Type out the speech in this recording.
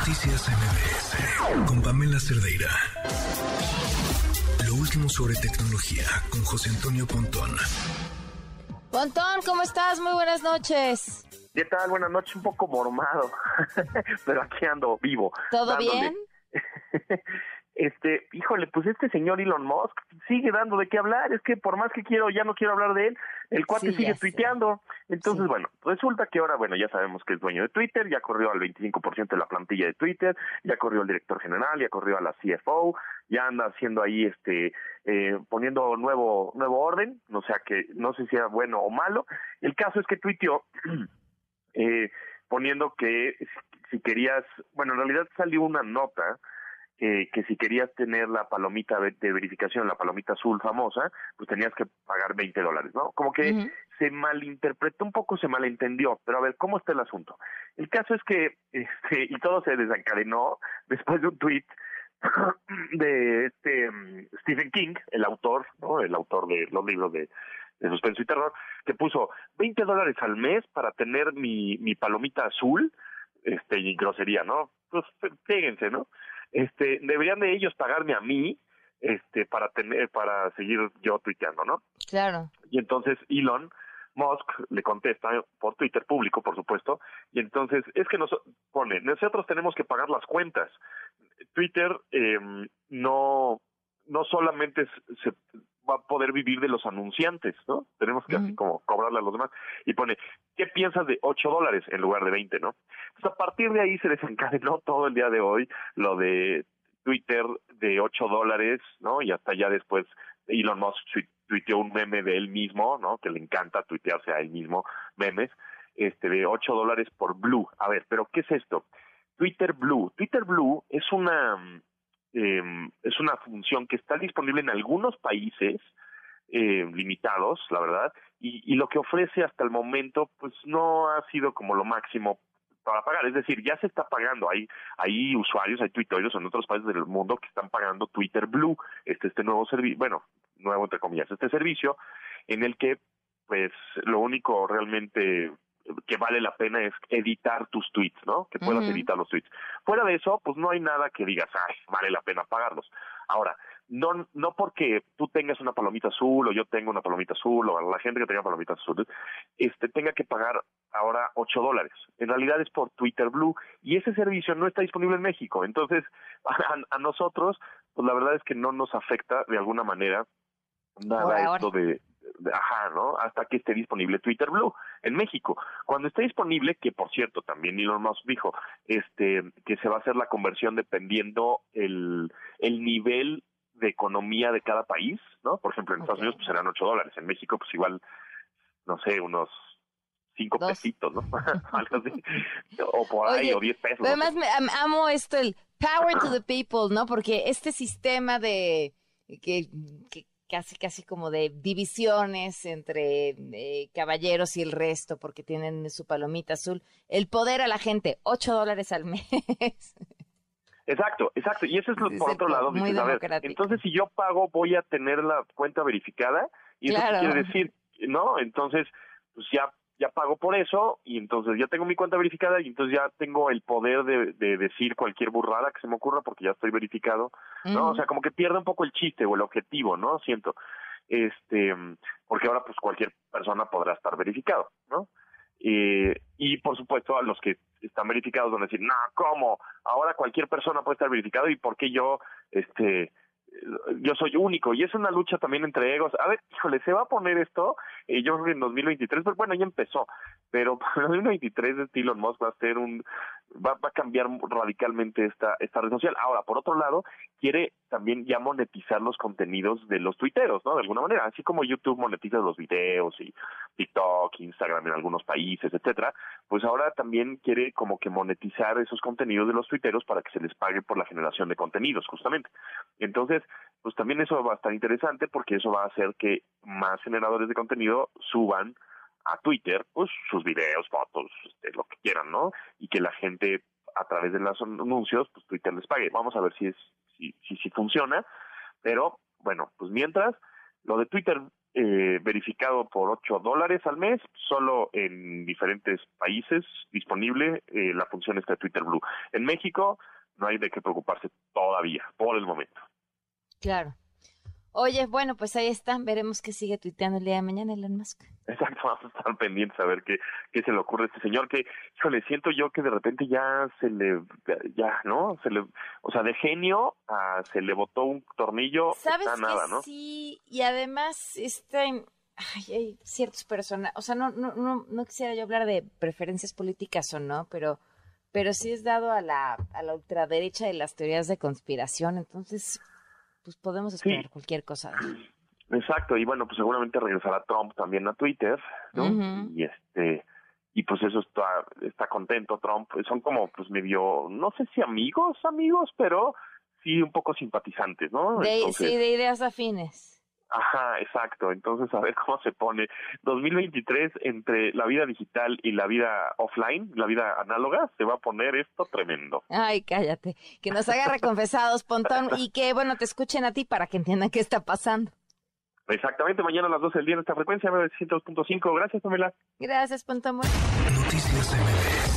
Noticias MBS con Pamela Cerdeira. Lo último sobre tecnología con José Antonio Pontón. Pontón, ¿cómo estás? Muy buenas noches. ¿Qué tal? Buenas noches, un poco mormado, pero aquí ando vivo. ¿Todo bien? este, híjole, pues este señor Elon Musk sigue dando de qué hablar, es que por más que quiero, ya no quiero hablar de él, el cuate sigue tuiteando. Entonces, bueno, resulta que ahora, bueno, ya sabemos que es dueño de Twitter, ya corrió al 25% de la plantilla de Twitter, ya corrió al director general, ya corrió a la CFO, ya anda haciendo ahí, este, eh, poniendo nuevo, nuevo orden, o sea que no sé si sea bueno o malo. El caso es que tuiteó, eh, poniendo que si querías, bueno, en realidad salió una nota que si querías tener la palomita de verificación, la palomita azul famosa, pues tenías que pagar 20 dólares, ¿no? Como que se malinterpretó un poco, se malentendió, pero a ver, ¿cómo está el asunto? El caso es que, este, y todo se desencadenó después de un tweet de este mm, Stephen King, el autor, ¿no? El autor de los libros de, de suspenso y terror, que puso 20 dólares al mes para tener mi, mi palomita azul, este, y grosería, ¿no? Pues fíjense, ¿no? este, deberían de ellos pagarme a mí, este, para tener, para seguir yo tuiteando, ¿no? Claro. Y entonces Elon Musk le contesta por Twitter público, por supuesto, y entonces es que nos pone, nosotros tenemos que pagar las cuentas. Twitter eh, no no solamente se, va a poder vivir de los anunciantes, ¿no? Tenemos que así como cobrarle a los demás. Y pone, ¿qué piensas de 8 dólares en lugar de 20, no? Entonces, a partir de ahí se desencadenó todo el día de hoy lo de Twitter de 8 dólares, ¿no? Y hasta ya después Elon Musk tuiteó un meme de él mismo, ¿no? Que le encanta tuitearse a él mismo memes, este, de 8 dólares por Blue. A ver, pero ¿qué es esto? Twitter Blue. Twitter Blue es una eh, es una función que está disponible en algunos países eh, limitados, la verdad, y, y, lo que ofrece hasta el momento, pues no ha sido como lo máximo para pagar. Es decir, ya se está pagando. Hay, hay usuarios, hay tuiteros en otros países del mundo que están pagando Twitter Blue, este, este nuevo servicio, bueno, nuevo entre comillas, este servicio, en el que, pues, lo único realmente que vale la pena es editar tus tweets, ¿no? Que puedas editar los tweets. Fuera de eso, pues no hay nada que digas, ay, vale la pena pagarlos. Ahora, no, no porque tú tengas una palomita azul o yo tengo una palomita azul o la gente que tenga palomitas azules, este, tenga que pagar ahora 8 dólares. En realidad es por Twitter Blue y ese servicio no está disponible en México. Entonces, a, nosotros, pues la verdad es que no nos afecta de alguna manera nada esto de, ajá, ¿no? Hasta que esté disponible Twitter Blue en México. Cuando esté disponible, que por cierto también Elon Musk dijo, este, que se va a hacer la conversión dependiendo el, el nivel de economía de cada país, ¿no? Por ejemplo, en Estados Unidos pues serán 8 dólares, en México pues igual, no sé, unos cinco pesitos, ¿no? Algo así. O por ahí, o 10 pesos. Además, me, amo esto, el power to the people, ¿no? Porque este sistema de que, que casi, casi como de divisiones entre eh, caballeros y el resto, porque tienen su palomita azul. El poder a la gente, 8 dólares al mes. Exacto, exacto. Y eso es lo, por otro lado. Dices, a ver, entonces, si yo pago, voy a tener la cuenta verificada. Y eso quiere decir, ¿no? Entonces, pues ya ya pago por eso y entonces ya tengo mi cuenta verificada y entonces ya tengo el poder de, decir cualquier burrada que se me ocurra porque ya estoy verificado, ¿no? O sea, como que pierde un poco el chiste o el objetivo, ¿no? Siento. Este, porque ahora pues cualquier persona podrá estar verificado, ¿no? Eh, y por supuesto a los que están verificados van a decir, no, ¿cómo? Ahora cualquier persona puede estar verificado y por qué yo, este, yo soy único y es una lucha también entre egos. A ver, híjole, se va a poner esto, eh, yo creo que en 2023, pero bueno, ya empezó, pero en 2023 Elon Musk va a ser un, va, va a cambiar radicalmente esta, esta red social. Ahora, por otro lado, quiere también ya monetizar los contenidos de los tuiteros, ¿no? De alguna manera, así como YouTube monetiza los videos y TikTok, Instagram en algunos países, etcétera, pues ahora también quiere como que monetizar esos contenidos de los tuiteros para que se les pague por la generación de contenidos, justamente. Entonces, pues también eso va a estar interesante porque eso va a hacer que más generadores de contenido suban a Twitter, pues sus videos, fotos, este, lo que quieran, ¿no? Y que la gente a través de los anuncios, pues Twitter les pague. Vamos a ver si es si si, funciona, pero bueno, pues mientras lo de Twitter eh, verificado por 8 dólares al mes, solo en diferentes países disponible eh, la función esta de Twitter Blue. En México no hay de qué preocuparse todavía, por el momento. Claro. Oye, bueno, pues ahí están, veremos qué sigue tuiteando el día de mañana Elon Musk. Exacto, vamos a estar pendientes a ver qué, qué se le ocurre a este señor, que, híjole, siento yo que de repente ya se le, ya, ¿no? Se le, o sea, de genio a se le botó un tornillo, ¿Sabes está nada, ¿no? Sí, y además, está en, ay, hay ciertos personajes, o sea, no, no, no, no quisiera yo hablar de preferencias políticas o no, pero, pero sí es dado a la, a la ultraderecha de las teorías de conspiración, entonces pues podemos esperar cualquier cosa. Exacto, y bueno, pues seguramente regresará Trump también a Twitter, ¿no? Y este y pues eso está está contento Trump, son como pues medio no sé si amigos, amigos, pero sí un poco simpatizantes, ¿no? sí, de ideas afines. Ajá, exacto. Entonces, a ver cómo se pone. 2023 entre la vida digital y la vida offline, la vida análoga, se va a poner esto tremendo. Ay, cállate. Que nos haga reconfesados, Pontón, y que, bueno, te escuchen a ti para que entiendan qué está pasando. Exactamente, mañana a las 12 del día en esta frecuencia, 900.5. Gracias, Pamela. Gracias, Pontón. Noticias MBS